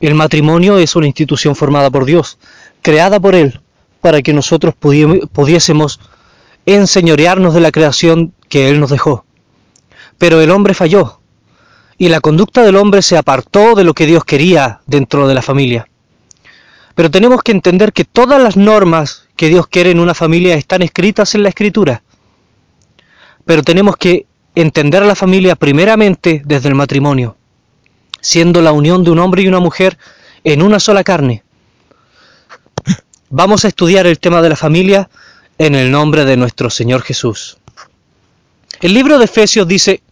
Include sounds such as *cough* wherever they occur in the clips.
El matrimonio es una institución formada por Dios, creada por Él, para que nosotros pudiésemos enseñorearnos de la creación que Él nos dejó. Pero el hombre falló, y la conducta del hombre se apartó de lo que Dios quería dentro de la familia. Pero tenemos que entender que todas las normas que Dios quiere en una familia están escritas en la escritura. Pero tenemos que entender la familia primeramente desde el matrimonio, siendo la unión de un hombre y una mujer en una sola carne. Vamos a estudiar el tema de la familia en el nombre de nuestro Señor Jesús. El libro de Efesios dice,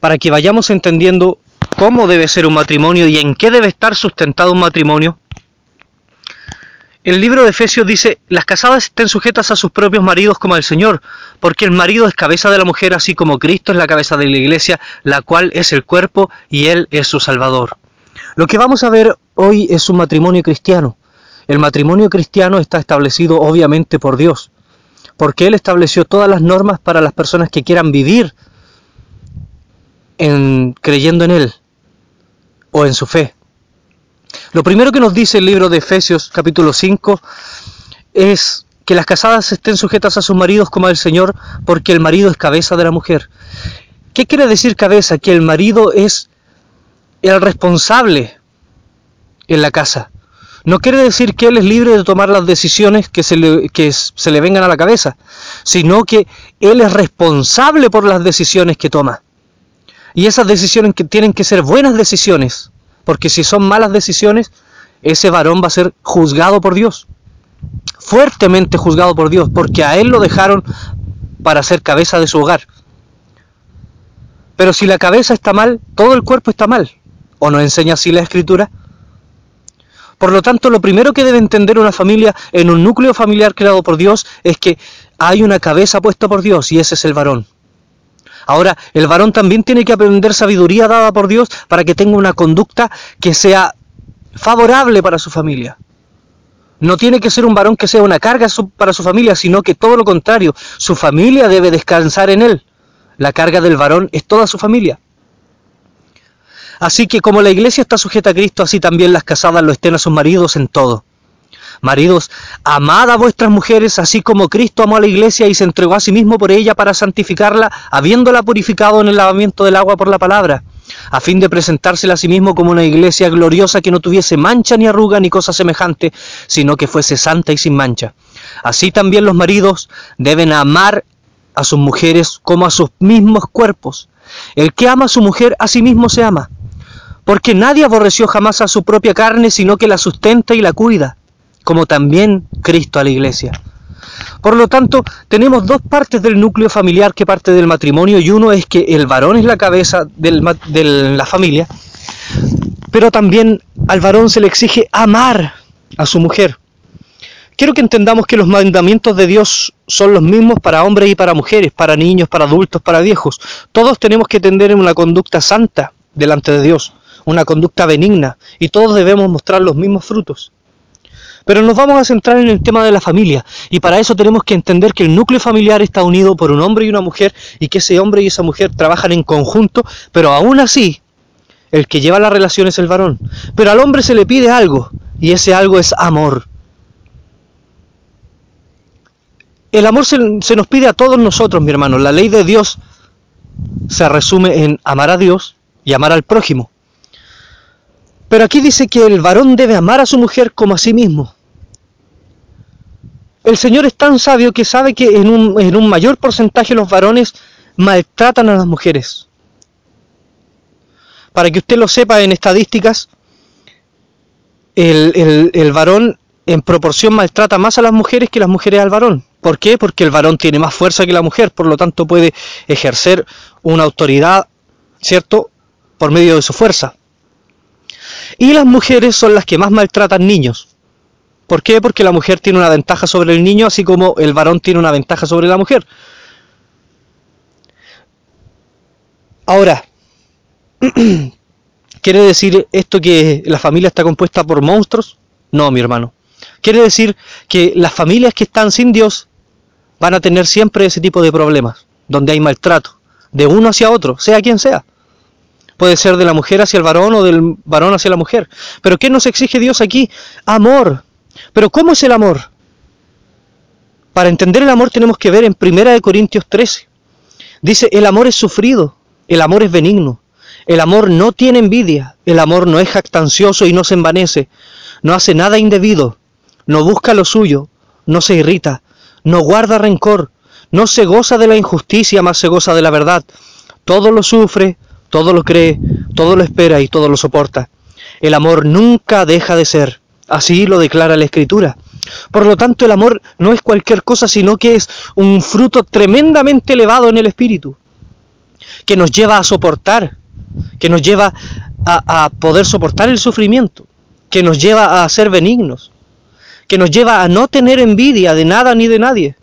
para que vayamos entendiendo cómo debe ser un matrimonio y en qué debe estar sustentado un matrimonio, el libro de Efesios dice, las casadas estén sujetas a sus propios maridos como al Señor, porque el marido es cabeza de la mujer, así como Cristo es la cabeza de la iglesia, la cual es el cuerpo y Él es su Salvador. Lo que vamos a ver hoy es un matrimonio cristiano. El matrimonio cristiano está establecido obviamente por Dios, porque Él estableció todas las normas para las personas que quieran vivir en, creyendo en Él o en su fe. Lo primero que nos dice el libro de Efesios capítulo 5 es que las casadas estén sujetas a sus maridos como al Señor, porque el marido es cabeza de la mujer. ¿Qué quiere decir cabeza? Que el marido es el responsable en la casa. No quiere decir que él es libre de tomar las decisiones que se le, que se le vengan a la cabeza, sino que él es responsable por las decisiones que toma. Y esas decisiones que tienen que ser buenas decisiones, porque si son malas decisiones, ese varón va a ser juzgado por Dios, fuertemente juzgado por Dios, porque a él lo dejaron para ser cabeza de su hogar. Pero si la cabeza está mal, todo el cuerpo está mal. ¿O no enseña así la escritura? Por lo tanto, lo primero que debe entender una familia en un núcleo familiar creado por Dios es que hay una cabeza puesta por Dios y ese es el varón. Ahora, el varón también tiene que aprender sabiduría dada por Dios para que tenga una conducta que sea favorable para su familia. No tiene que ser un varón que sea una carga para su familia, sino que todo lo contrario, su familia debe descansar en él. La carga del varón es toda su familia. Así que como la iglesia está sujeta a Cristo, así también las casadas lo estén a sus maridos en todo. Maridos, amad a vuestras mujeres, así como Cristo amó a la iglesia y se entregó a sí mismo por ella para santificarla, habiéndola purificado en el lavamiento del agua por la palabra, a fin de presentársela a sí mismo como una iglesia gloriosa que no tuviese mancha ni arruga ni cosa semejante, sino que fuese santa y sin mancha. Así también los maridos deben amar a sus mujeres como a sus mismos cuerpos. El que ama a su mujer a sí mismo se ama, porque nadie aborreció jamás a su propia carne, sino que la sustenta y la cuida como también Cristo a la iglesia. Por lo tanto, tenemos dos partes del núcleo familiar que parte del matrimonio y uno es que el varón es la cabeza de la familia, pero también al varón se le exige amar a su mujer. Quiero que entendamos que los mandamientos de Dios son los mismos para hombres y para mujeres, para niños, para adultos, para viejos. Todos tenemos que tener una conducta santa delante de Dios, una conducta benigna, y todos debemos mostrar los mismos frutos. Pero nos vamos a centrar en el tema de la familia y para eso tenemos que entender que el núcleo familiar está unido por un hombre y una mujer y que ese hombre y esa mujer trabajan en conjunto, pero aún así el que lleva la relación es el varón. Pero al hombre se le pide algo y ese algo es amor. El amor se, se nos pide a todos nosotros, mi hermano. La ley de Dios se resume en amar a Dios y amar al prójimo. Pero aquí dice que el varón debe amar a su mujer como a sí mismo. El Señor es tan sabio que sabe que en un, mayor porcentaje los varones maltratan a las mujeres. Para que usted lo sepa en estadísticas, el, el varón en proporción maltrata más a las mujeres que las mujeres al varón. ¿Por qué? Porque el varón tiene más fuerza que la mujer, por lo tanto puede ejercer una autoridad, ¿cierto?, por medio de su fuerza. Y las mujeres son las que más maltratan niños. ¿Por qué? Porque la mujer tiene una ventaja sobre el niño, así como el varón tiene una ventaja sobre la mujer. Ahora, *clears throat* ¿quiere decir esto que la familia está compuesta por monstruos? No, mi hermano. Quiere decir que las familias que están sin Dios van a tener siempre ese tipo de problemas, donde hay maltrato, de uno hacia otro, sea quien sea. Puede ser de la mujer hacia el varón o del varón hacia la mujer. Pero ¿qué nos exige Dios aquí? Amor. Pero ¿cómo es el amor? Para entender el amor tenemos que ver en 1 Corintios 13. Dice, el amor es sufrido, el amor es benigno, el amor no tiene envidia, el amor no es jactancioso y no se envanece, no hace nada indebido, no busca lo suyo, no se irrita, no guarda rencor, no se goza de la injusticia, más se goza de la verdad. Todo lo sufre, todo lo cree, todo lo espera y todo lo soporta. El amor nunca deja de ser. Así lo declara la Escritura. Por lo tanto, el amor no es cualquier cosa, sino que es un fruto tremendamente elevado en el espíritu, que nos lleva a soportar, que nos lleva a, poder soportar el sufrimiento, que nos lleva a ser benignos, que nos lleva a no tener envidia de nada ni de nadie.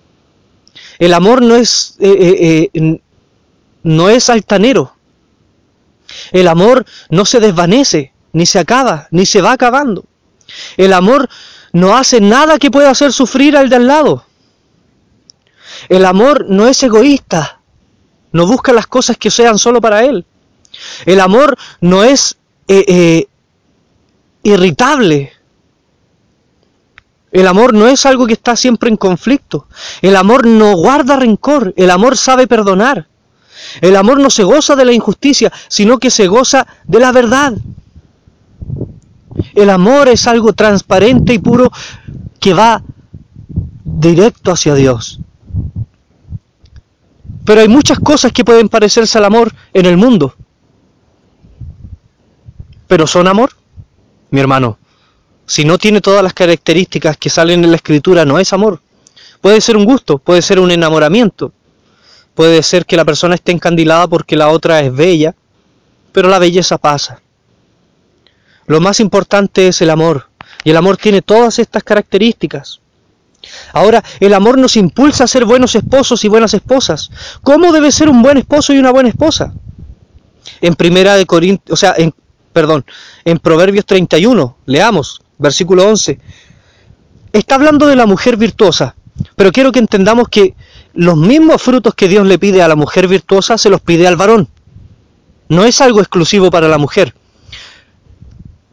El amor no es, eh, eh, eh, no es altanero. El amor no se desvanece, ni se acaba, ni se va acabando. El amor no hace nada que pueda hacer sufrir al de al lado. El amor no es egoísta, no busca las cosas que sean solo para él. El amor no es eh, eh, irritable. El amor no es algo que está siempre en conflicto. El amor no guarda rencor. El amor sabe perdonar. El amor no se goza de la injusticia, sino que se goza de la verdad. El amor es algo transparente y puro que va directo hacia Dios. Pero hay muchas cosas que pueden parecerse al amor en el mundo. Pero son amor, mi hermano. Si no tiene todas las características que salen en la escritura, no es amor. Puede ser un gusto, puede ser un enamoramiento, puede ser que la persona esté encandilada porque la otra es bella, pero la belleza pasa. Lo más importante es el amor. Y el amor tiene todas estas características. Ahora, el amor nos impulsa a ser buenos esposos y buenas esposas. ¿Cómo debe ser un buen esposo y una buena esposa? En primera de Corintios, o sea, en, perdón, en Proverbios 31, leamos, versículo 11. Está hablando de la mujer virtuosa, pero quiero que entendamos que los mismos frutos que Dios le pide a la mujer virtuosa se los pide al varón. No es algo exclusivo para la mujer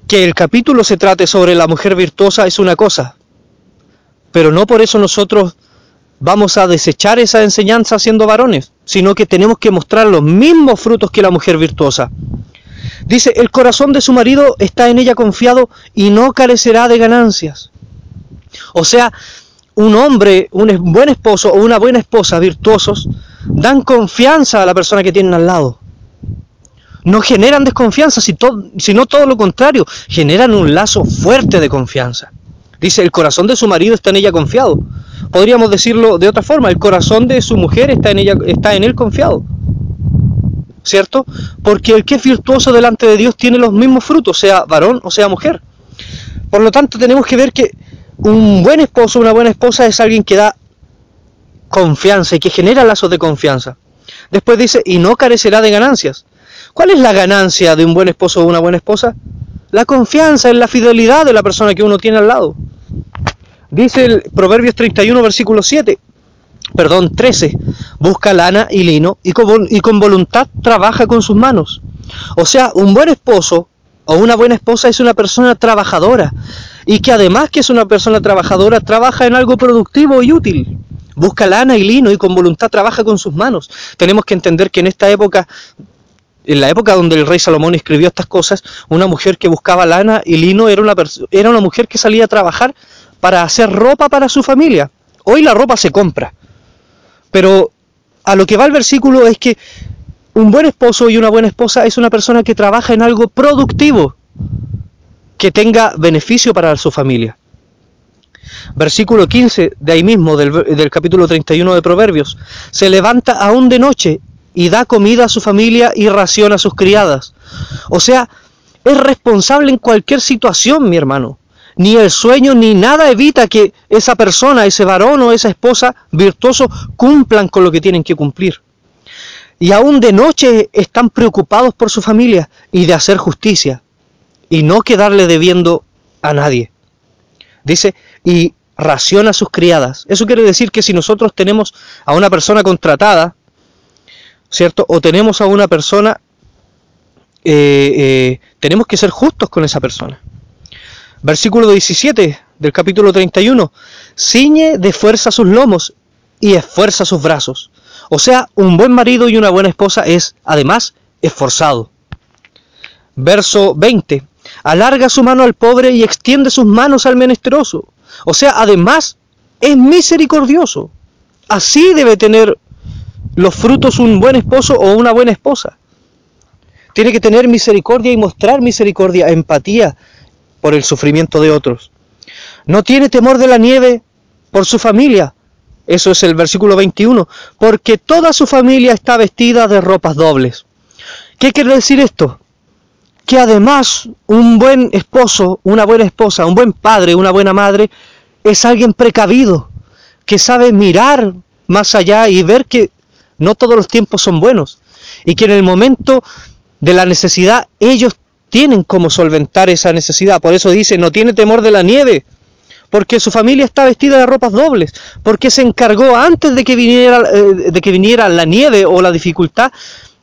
que el capítulo se trate sobre la mujer virtuosa es una cosa, pero no por eso nosotros vamos a desechar esa enseñanza siendo varones, sino que tenemos que mostrar los mismos frutos que la mujer virtuosa. Dice, el corazón de su marido está en ella confiado y no carecerá de ganancias. O sea, un hombre, un buen esposo o una buena esposa virtuosos dan confianza a la persona que tienen al lado no generan desconfianza, sino todo lo contrario, generan un lazo fuerte de confianza. Dice, el corazón de su marido está en ella confiado. Podríamos decirlo de otra forma, el corazón de su mujer está en, ella, está en él confiado. ¿Cierto? Porque el que es virtuoso delante de Dios tiene los mismos frutos, sea varón o sea mujer. Por lo tanto, tenemos que ver que un buen esposo, una buena esposa es alguien que da confianza y que genera lazos de confianza. Después dice, y no carecerá de ganancias. ¿Cuál es la ganancia de un buen esposo o una buena esposa? La confianza en la fidelidad de la persona que uno tiene al lado. Dice el Proverbios 31, versículo 7, perdón, 13, busca lana y lino y con, y con voluntad trabaja con sus manos. O sea, un buen esposo o una buena esposa es una persona trabajadora y que además que es una persona trabajadora trabaja en algo productivo y útil. Busca lana y lino y con voluntad trabaja con sus manos. Tenemos que entender que en esta época en la época donde el rey Salomón escribió estas cosas, una mujer que buscaba lana y lino era una, era una mujer que salía a trabajar para hacer ropa para su familia. Hoy la ropa se compra. Pero a lo que va el versículo es que un buen esposo y una buena esposa es una persona que trabaja en algo productivo, que tenga beneficio para su familia. Versículo 15 de ahí mismo, del, del capítulo 31 de Proverbios. Se levanta aún de noche y da comida a su familia y raciona a sus criadas. O sea, es responsable en cualquier situación, mi hermano. Ni el sueño ni nada evita que esa persona, ese varón o esa esposa virtuoso cumplan con lo que tienen que cumplir. Y aún de noche están preocupados por su familia y de hacer justicia y no quedarle debiendo a nadie. Dice, y raciona a sus criadas. Eso quiere decir que si nosotros tenemos a una persona contratada, ¿cierto? O tenemos a una persona eh, eh, tenemos que ser justos con esa persona. Versículo 17 del capítulo 31. Ciñe de fuerza sus lomos y esfuerza sus brazos. O sea, un buen marido y una buena esposa es, además, esforzado. Verso 20. Alarga su mano al pobre y extiende sus manos al menesteroso. O sea, además, es misericordioso. Así debe tener los frutos un buen esposo o una buena esposa. Tiene que tener misericordia y mostrar misericordia, empatía por el sufrimiento de otros. No tiene temor de la nieve por su familia. Eso es el versículo 21. Porque toda su familia está vestida de ropas dobles. ¿Qué quiere decir esto? Que además un buen esposo, una buena esposa, un buen padre, una buena madre, es alguien precavido, que sabe mirar más allá y ver que no todos los tiempos son buenos y que en el momento de la necesidad ellos tienen como solventar esa necesidad. Por eso dice, no tiene temor de la nieve, porque su familia está vestida de ropas dobles, porque se encargó antes de que viniera, eh, de que viniera la nieve o la dificultad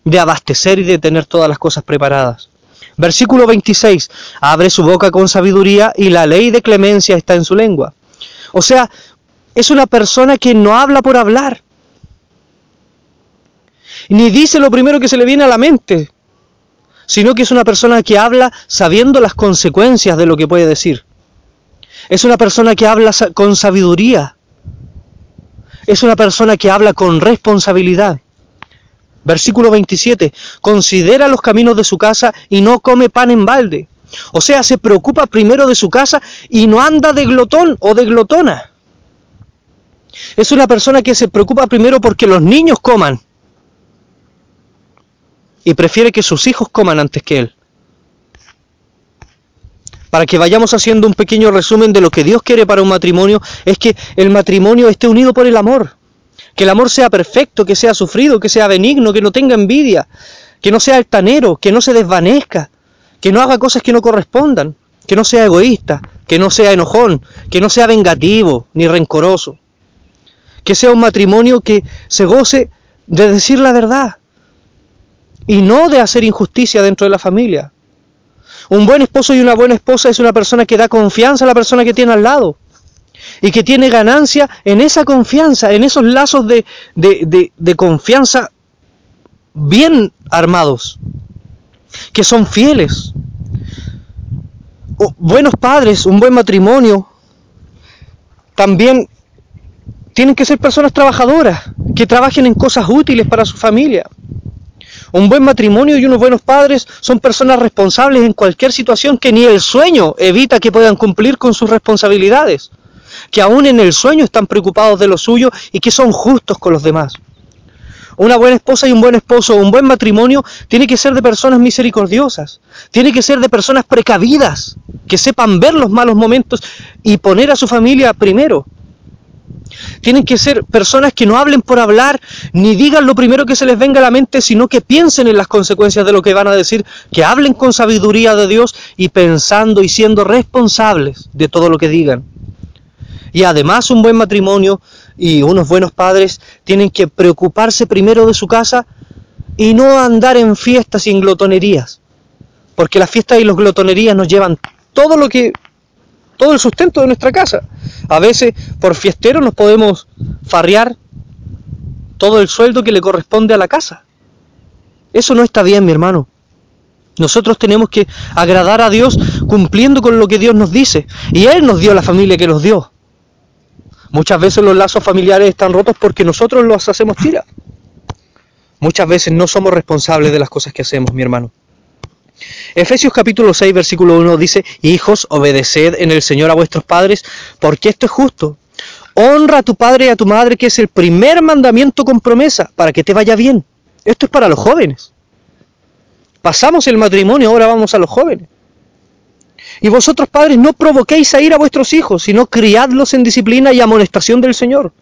de abastecer y de tener todas las cosas preparadas. Versículo 26, abre su boca con sabiduría y la ley de clemencia está en su lengua. O sea, es una persona que no habla por hablar, ni dice lo primero que se le viene a la mente, sino que es una persona que habla sabiendo las consecuencias de lo que puede decir. Es una persona que habla con sabiduría. Es una persona que habla con responsabilidad. Versículo 27. Considera los caminos de su casa y no come pan en balde. O sea, se preocupa primero de su casa y no anda de glotón o de glotona. Es una persona que se preocupa primero porque los niños coman y prefiere que sus hijos coman antes que él. Para que vayamos haciendo un pequeño resumen de lo que Dios quiere para un matrimonio, es que el matrimonio esté unido por el amor. Que el amor sea perfecto, que sea sufrido, que sea benigno, que no tenga envidia, que no sea altanero, que no se desvanezca, que no haga cosas que no correspondan, que no sea egoísta, que no sea enojón, que no sea vengativo ni rencoroso. Que sea un matrimonio que se goce de decir la verdad, y no de hacer injusticia dentro de la familia. Un buen esposo y una buena esposa es una persona que da confianza a la persona que tiene al lado y que tiene ganancia en esa confianza, en esos lazos de, de, confianza bien armados, que son fieles. buenos padres, un buen matrimonio, también tienen que ser personas trabajadoras, que trabajen en cosas útiles para su familia. Un buen matrimonio y unos buenos padres son personas responsables en cualquier situación que ni el sueño evita que puedan cumplir con sus responsabilidades, que aún en el sueño están preocupados de lo suyo y que son justos con los demás. Una buena esposa y un buen esposo, un buen matrimonio, tiene que ser de personas misericordiosas, tiene que ser de personas precavidas, que sepan ver los malos momentos y poner a su familia primero. Tienen que ser personas que no hablen por hablar, ni digan lo primero que se les venga a la mente, sino que piensen en las consecuencias de lo que van a decir, que hablen con sabiduría de Dios y pensando y siendo responsables de todo lo que digan. Y además un buen matrimonio y unos buenos padres tienen que preocuparse primero de su casa y no andar en fiestas y en glotonerías. Porque las fiestas y las glotonerías nos llevan todo lo que todo el sustento de nuestra casa. A veces por fiestero nos podemos farrear todo el sueldo que le corresponde a la casa. Eso no está bien, mi hermano. Nosotros tenemos que agradar a Dios cumpliendo con lo que Dios nos dice. Y Él nos dio la familia que nos dio. Muchas veces los lazos familiares están rotos porque nosotros los hacemos tira. Muchas veces no somos responsables de las cosas que hacemos, mi hermano. Efesios capítulo 6, versículo 1 dice, Hijos, obedeced en el Señor a vuestros padres, porque esto es justo. Honra a tu padre y a tu madre, que es el primer mandamiento con promesa, para que te vaya bien. Esto es para los jóvenes. Pasamos el matrimonio, ahora vamos a los jóvenes. Y vosotros padres no provoquéis a ir a vuestros hijos, sino criadlos en disciplina y amonestación del Señor.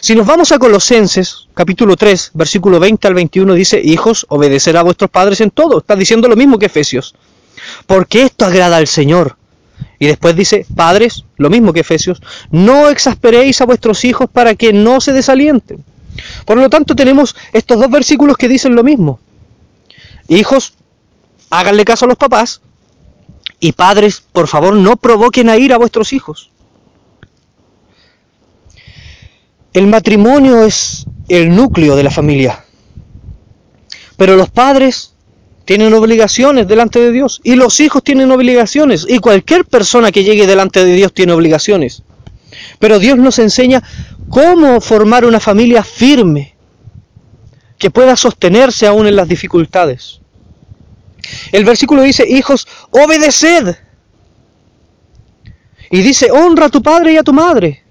Si nos vamos a Colosenses, capítulo 3, versículo 20 al 21, dice, hijos, obedecer a vuestros padres en todo. Está diciendo lo mismo que Efesios. Porque esto agrada al Señor. Y después dice, padres, lo mismo que Efesios, no exasperéis a vuestros hijos para que no se desalienten. Por lo tanto, tenemos estos dos versículos que dicen lo mismo. Hijos, háganle caso a los papás. Y padres, por favor, no provoquen a ir a vuestros hijos. El matrimonio es el núcleo de la familia. Pero los padres tienen obligaciones delante de Dios y los hijos tienen obligaciones y cualquier persona que llegue delante de Dios tiene obligaciones. Pero Dios nos enseña cómo formar una familia firme que pueda sostenerse aún en las dificultades. El versículo dice, hijos, obedeced. Y dice, honra a tu padre y a tu madre.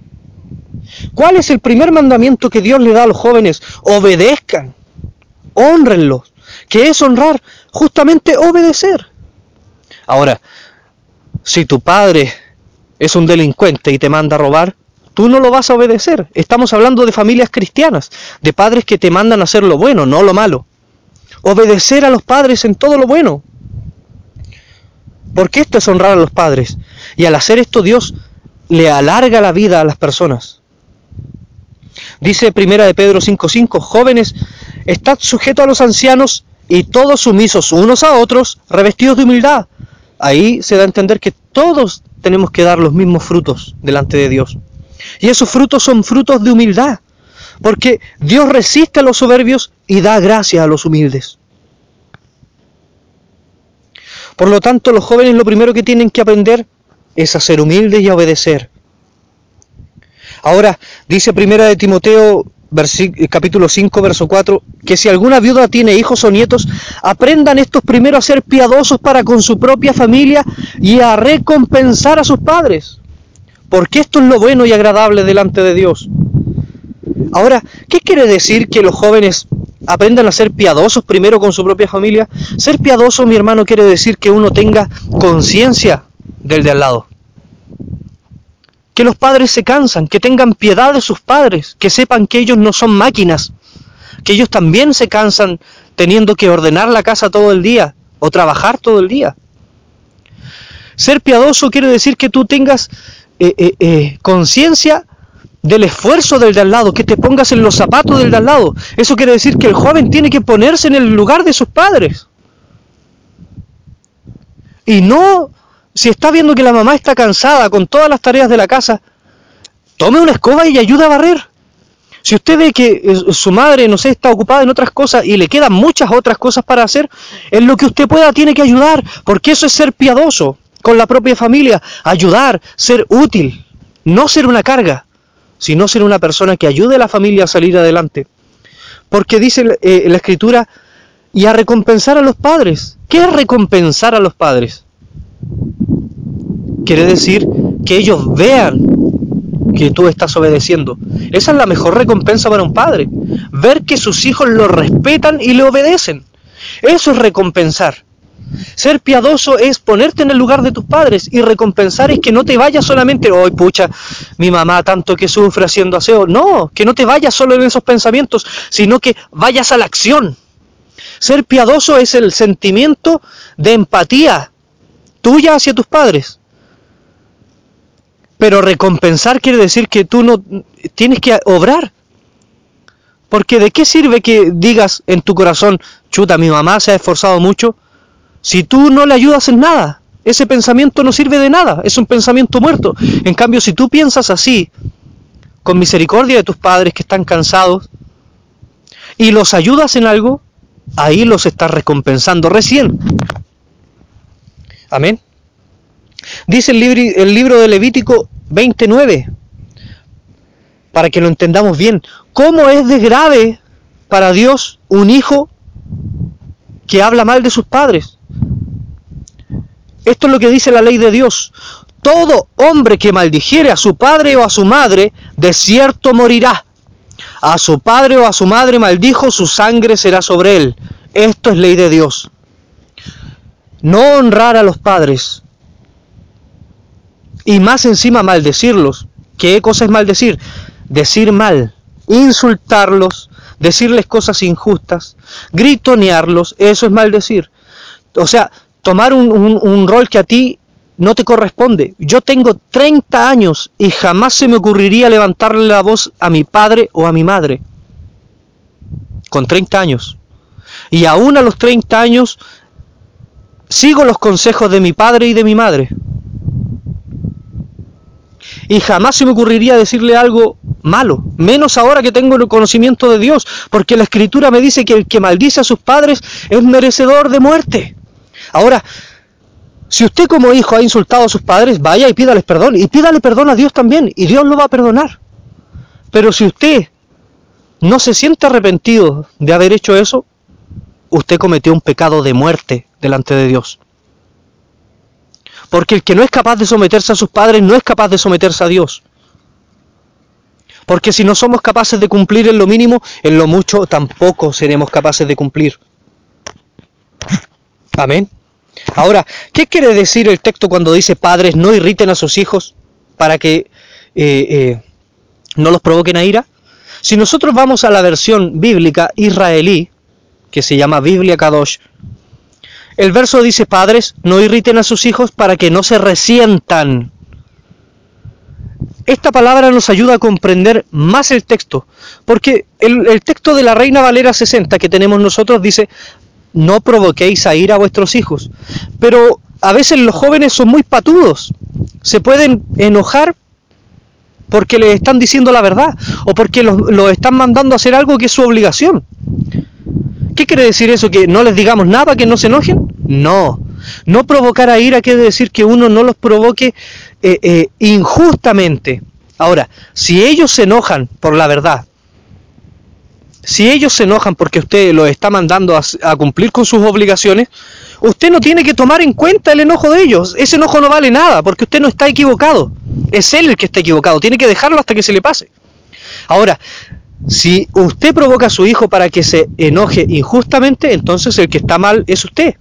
¿Cuál es el primer mandamiento que Dios le da a los jóvenes? Obedezcan, honrenlos. ¿Qué es honrar? Justamente obedecer. Ahora, si tu padre es un delincuente y te manda a robar, tú no lo vas a obedecer. Estamos hablando de familias cristianas, de padres que te mandan a hacer lo bueno, no lo malo. Obedecer a los padres en todo lo bueno. Porque esto es honrar a los padres. Y al hacer esto Dios le alarga la vida a las personas. Dice Primera de Pedro 5:5, jóvenes, estad sujetos a los ancianos y todos sumisos unos a otros, revestidos de humildad. Ahí se da a entender que todos tenemos que dar los mismos frutos delante de Dios. Y esos frutos son frutos de humildad, porque Dios resiste a los soberbios y da gracia a los humildes. Por lo tanto, los jóvenes lo primero que tienen que aprender es a ser humildes y a obedecer. Ahora, dice primera de Timoteo capítulo 5, verso 4, que si alguna viuda tiene hijos o nietos, aprendan estos primero a ser piadosos para con su propia familia y a recompensar a sus padres, porque esto es lo bueno y agradable delante de Dios. Ahora, ¿qué quiere decir que los jóvenes aprendan a ser piadosos primero con su propia familia? Ser piadoso, mi hermano, quiere decir que uno tenga conciencia del de al lado que los padres se cansan, que tengan piedad de sus padres, que sepan que ellos no son máquinas, que ellos también se cansan teniendo que ordenar la casa todo el día o trabajar todo el día. Ser piadoso quiere decir que tú tengas eh, eh, eh, conciencia del esfuerzo del de al lado, que te pongas en los zapatos del de al lado. Eso quiere decir que el joven tiene que ponerse en el lugar de sus padres. Y no si está viendo que la mamá está cansada con todas las tareas de la casa, tome una escoba y ayude a barrer. Si usted ve que eh, su madre, no sé, está ocupada en otras cosas y le quedan muchas otras cosas para hacer, en lo que usted pueda tiene que ayudar, porque eso es ser piadoso con la propia familia, ayudar, ser útil, no ser una carga, sino ser una persona que ayude a la familia a salir adelante. Porque dice eh, la escritura, y a recompensar a los padres. ¿Qué es recompensar a los padres? Quiere decir que ellos vean que tú estás obedeciendo. Esa es la mejor recompensa para un padre. Ver que sus hijos lo respetan y le obedecen. Eso es recompensar. Ser piadoso es ponerte en el lugar de tus padres y recompensar es que no te vayas solamente, hoy pucha, mi mamá tanto que sufre haciendo aseo. No, que no te vayas solo en esos pensamientos, sino que vayas a la acción. Ser piadoso es el sentimiento de empatía tuya hacia tus padres. Pero recompensar quiere decir que tú no tienes que obrar. Porque de qué sirve que digas en tu corazón, chuta, mi mamá se ha esforzado mucho, si tú no le ayudas en nada. Ese pensamiento no sirve de nada, es un pensamiento muerto. En cambio, si tú piensas así, con misericordia de tus padres que están cansados, y los ayudas en algo, ahí los estás recompensando recién. Amén. Dice el libro, el libro de Levítico 29, para que lo entendamos bien, ¿cómo es de grave para Dios un hijo que habla mal de sus padres? Esto es lo que dice la ley de Dios. Todo hombre que maldijere a su padre o a su madre, de cierto morirá. A su padre o a su madre maldijo, su sangre será sobre él. Esto es ley de Dios. No honrar a los padres y más encima maldecirlos. ¿Qué cosa es maldecir? Decir mal, insultarlos, decirles cosas injustas, gritonearlos, eso es maldecir. O sea, tomar un, un rol que a ti no te corresponde. Yo tengo 30 años y jamás se me ocurriría levantarle la voz a mi padre o a mi madre. Con 30 años. Y aún a los 30 años sigo los consejos de mi padre y de mi madre. Y jamás se me ocurriría decirle algo malo, menos ahora que tengo el conocimiento de Dios, porque la escritura me dice que el que maldice a sus padres es merecedor de muerte. Ahora, si usted como hijo ha insultado a sus padres, vaya y pídales perdón, y pídale perdón a Dios también, y Dios lo va a perdonar. Pero si usted no se siente arrepentido de haber hecho eso, usted cometió un pecado de muerte delante de Dios. Porque el que no es capaz de someterse a sus padres no es capaz de someterse a Dios. Porque si no somos capaces de cumplir en lo mínimo, en lo mucho tampoco seremos capaces de cumplir. Amén. Ahora, ¿qué quiere decir el texto cuando dice padres no irriten a sus hijos para que eh, eh, no los provoquen a ira? Si nosotros vamos a la versión bíblica israelí, que se llama Biblia Kadosh, el verso dice, padres, no irriten a sus hijos para que no se resientan. Esta palabra nos ayuda a comprender más el texto, porque el, texto de la Reina Valera 60 que tenemos nosotros dice, no provoquéis a ira a vuestros hijos. Pero a veces los jóvenes son muy patudos, se pueden enojar porque les están diciendo la verdad o porque los, los están mandando a hacer algo que es su obligación. ¿Qué quiere decir eso? ¿Que no les digamos nada, que no se enojen? No. No provocar a ira quiere decir que uno no los provoque eh, eh, injustamente. Ahora, si ellos se enojan por la verdad, si ellos se enojan porque usted los está mandando a, a, cumplir con sus obligaciones, usted no tiene que tomar en cuenta el enojo de ellos. Ese enojo no vale nada porque usted no está equivocado. Es él el que está equivocado. Tiene que dejarlo hasta que se le pase. Ahora, si usted provoca a su hijo para que se enoje injustamente, entonces el que está mal es usted.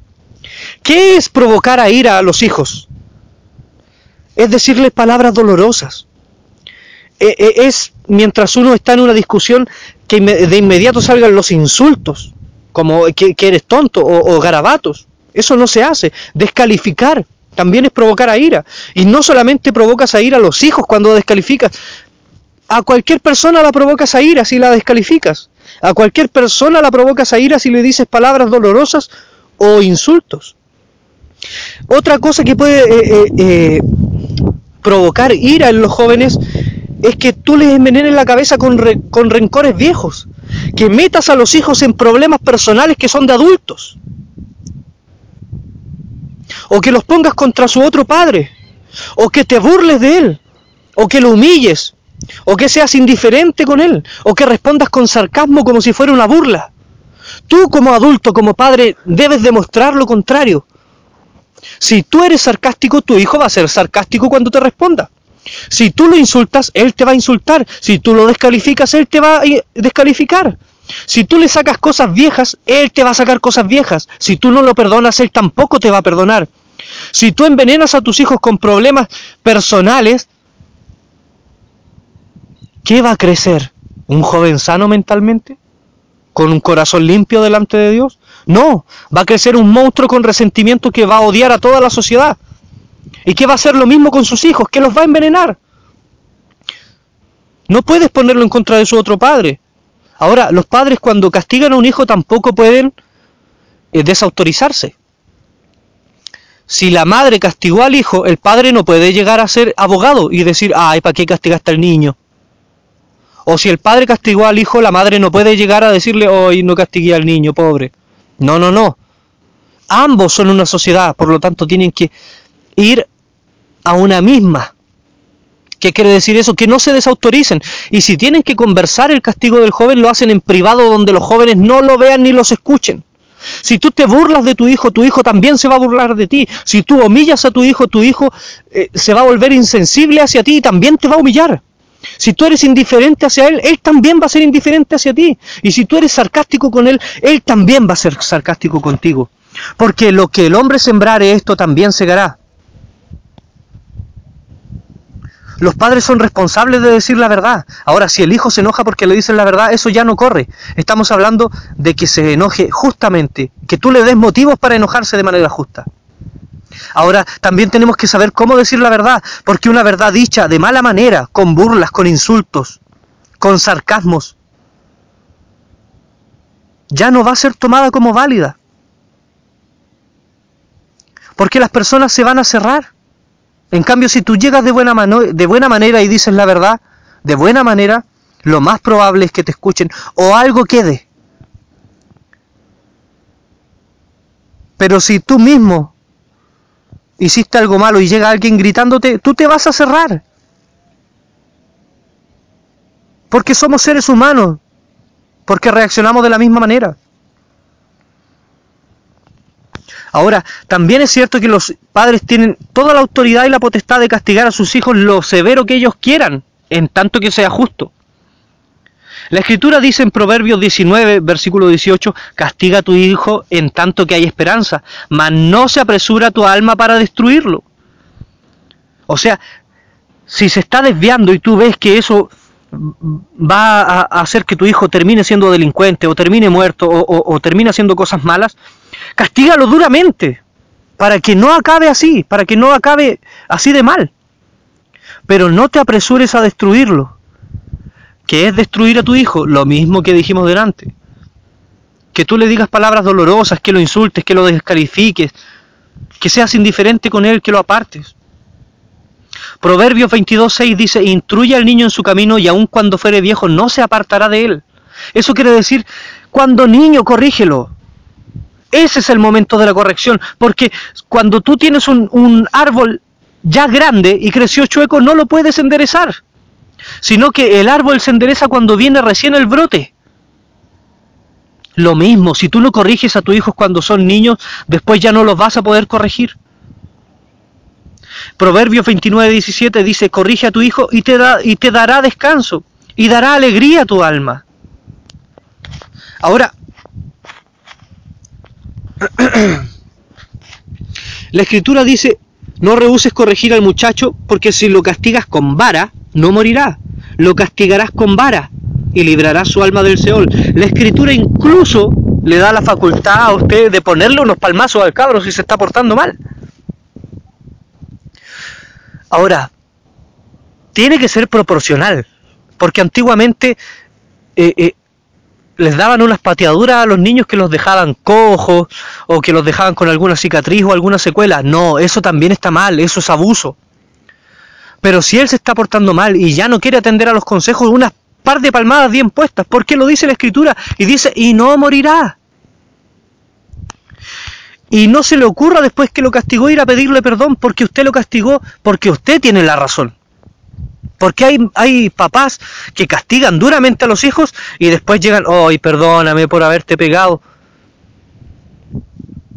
¿Qué es provocar a ira a los hijos? Es decirles palabras dolorosas. Es mientras uno está en una discusión que de inmediato salgan los insultos, como que, que eres tonto o, o garabatos. Eso no se hace. Descalificar también es provocar a ira. Y no solamente provocas a ira a los hijos cuando descalificas, a cualquier persona la provocas a ira si la descalificas. A cualquier persona la provocas a ira si le dices palabras dolorosas o insultos. Otra cosa que puede eh, eh, eh, provocar ira en los jóvenes es que tú les envenenes la cabeza con, re, con rencores viejos, que metas a los hijos en problemas personales que son de adultos, o que los pongas contra su otro padre, o que te burles de él, o que lo humilles, o que seas indiferente con él, o que respondas con sarcasmo como si fuera una burla. Tú como adulto, como padre, debes demostrar lo contrario. Si tú eres sarcástico, tu hijo va a ser sarcástico cuando te responda. Si tú lo insultas, él te va a insultar. Si tú lo descalificas, él te va a descalificar. Si tú le sacas cosas viejas, él te va a sacar cosas viejas. Si tú no lo perdonas, él tampoco te va a perdonar. Si tú envenenas a tus hijos con problemas personales, ¿qué va a crecer? ¿Un joven sano mentalmente? ¿Con un corazón limpio delante de Dios? No, va a crecer un monstruo con resentimiento que va a odiar a toda la sociedad. ¿Y qué va a hacer lo mismo con sus hijos? Que los va a envenenar. No puedes ponerlo en contra de su otro padre. Ahora, los padres cuando castigan a un hijo tampoco pueden eh, desautorizarse. Si la madre castigó al hijo, el padre no puede llegar a ser abogado y decir, ay, ¿para qué castigaste al niño? O si el padre castigó al hijo, la madre no puede llegar a decirle, hoy no castigué al niño, pobre. No, no, no. Ambos son una sociedad, por lo tanto tienen que ir a una misma. ¿Qué quiere decir eso? Que no se desautoricen. Y si tienen que conversar el castigo del joven, lo hacen en privado donde los jóvenes no lo vean ni los escuchen. Si tú te burlas de tu hijo, tu hijo también se va a burlar de ti. Si tú humillas a tu hijo, tu hijo eh, se va a volver insensible hacia ti y también te va a humillar. Si tú eres indiferente hacia él, él también va a ser indiferente hacia ti. Y si tú eres sarcástico con él, él también va a ser sarcástico contigo. Porque lo que el hombre sembrare, esto también segará. Los padres son responsables de decir la verdad. Ahora, si el hijo se enoja porque le dicen la verdad, eso ya no corre. Estamos hablando de que se enoje justamente, que tú le des motivos para enojarse de manera justa. Ahora, también tenemos que saber cómo decir la verdad, porque una verdad dicha de mala manera, con burlas, con insultos, con sarcasmos, ya no va a ser tomada como válida. Porque las personas se van a cerrar. En cambio, si tú llegas de buena, mano de buena manera y dices la verdad, de buena manera, lo más probable es que te escuchen o algo quede. Pero si tú mismo hiciste algo malo y llega alguien gritándote, tú te vas a cerrar. Porque somos seres humanos, porque reaccionamos de la misma manera. Ahora, también es cierto que los padres tienen toda la autoridad y la potestad de castigar a sus hijos lo severo que ellos quieran, en tanto que sea justo. La escritura dice en Proverbios 19, versículo 18, castiga a tu hijo en tanto que hay esperanza, mas no se apresura tu alma para destruirlo. O sea, si se está desviando y tú ves que eso va a hacer que tu hijo termine siendo delincuente o termine muerto o, o termine haciendo cosas malas, castígalo duramente para que no acabe así, para que no acabe así de mal. Pero no te apresures a destruirlo que es destruir a tu hijo, lo mismo que dijimos delante. Que tú le digas palabras dolorosas, que lo insultes, que lo descalifiques, que seas indiferente con él, que lo apartes. Proverbios 22.6 dice, instruye al niño en su camino y aun cuando fuere viejo no se apartará de él. Eso quiere decir, cuando niño, corrígelo. Ese es el momento de la corrección, porque cuando tú tienes un, un árbol ya grande y creció chueco, no lo puedes enderezar sino que el árbol se endereza cuando viene recién el brote. Lo mismo, si tú no corriges a tus hijos cuando son niños, después ya no los vas a poder corregir. Proverbios 29, 17 dice, corrige a tu hijo y te, y te dará descanso y dará alegría a tu alma. Ahora, *clears throat* la escritura dice, no rehuses corregir al muchacho porque si lo castigas con vara, no morirá. Lo castigarás con vara y librarás su alma del Seol. La escritura incluso le da la facultad a usted de ponerle unos palmazos al cabro si se está portando mal. Ahora, tiene que ser proporcional, porque antiguamente eh, eh, les daban unas pateaduras a los niños que los dejaban cojos o que los dejaban con alguna cicatriz o alguna secuela. No, eso también está mal, eso es abuso. Pero si él se está portando mal y ya no quiere atender a los consejos, unas par de palmadas bien puestas, porque lo dice la escritura y dice, y no morirá. Y no se le ocurra después que lo castigó ir a pedirle perdón porque usted lo castigó, porque usted tiene la razón. Porque hay, hay papás que castigan duramente a los hijos y después llegan, ay, perdóname por haberte pegado.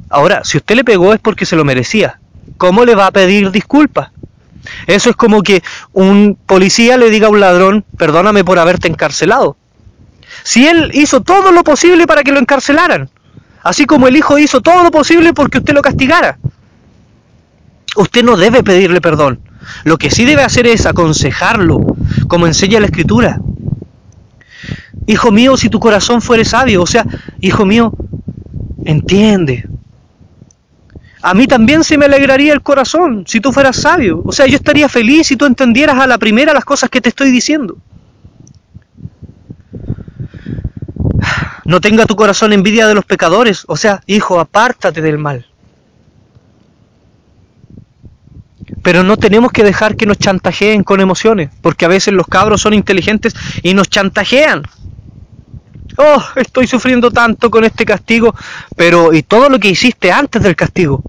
Ahora, si usted le pegó es porque se lo merecía. ¿Cómo le va a pedir disculpas? Eso es como que un policía le diga a un ladrón, perdóname por haberte encarcelado. Si él hizo todo lo posible para que lo encarcelaran, así como el hijo hizo todo lo posible porque usted lo castigara. Usted no debe pedirle perdón. Lo que sí debe hacer es aconsejarlo, como enseña la escritura. Hijo mío, si tu corazón fuere sabio, o sea, hijo mío, entiende, a mí también se me alegraría el corazón si tú fueras sabio. O sea, yo estaría feliz si tú entendieras a la primera las cosas que te estoy diciendo. No tenga tu corazón envidia de los pecadores. O sea, hijo, apártate del mal. Pero no tenemos que dejar que nos chantajeen con emociones, porque a veces los cabros son inteligentes y nos chantajean. Oh, estoy sufriendo tanto con este castigo, pero ¿y todo lo que hiciste antes del castigo?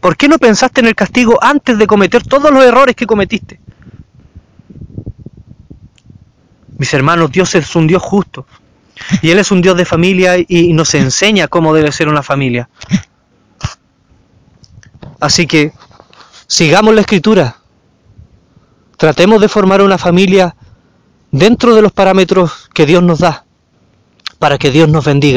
¿Por qué no pensaste en el castigo antes de cometer todos los errores que cometiste? Mis hermanos, Dios es un Dios justo. Y Él es un Dios de familia y nos enseña cómo debe ser una familia. Así que sigamos la escritura. Tratemos de formar una familia dentro de los parámetros que Dios nos da, para que Dios nos bendiga.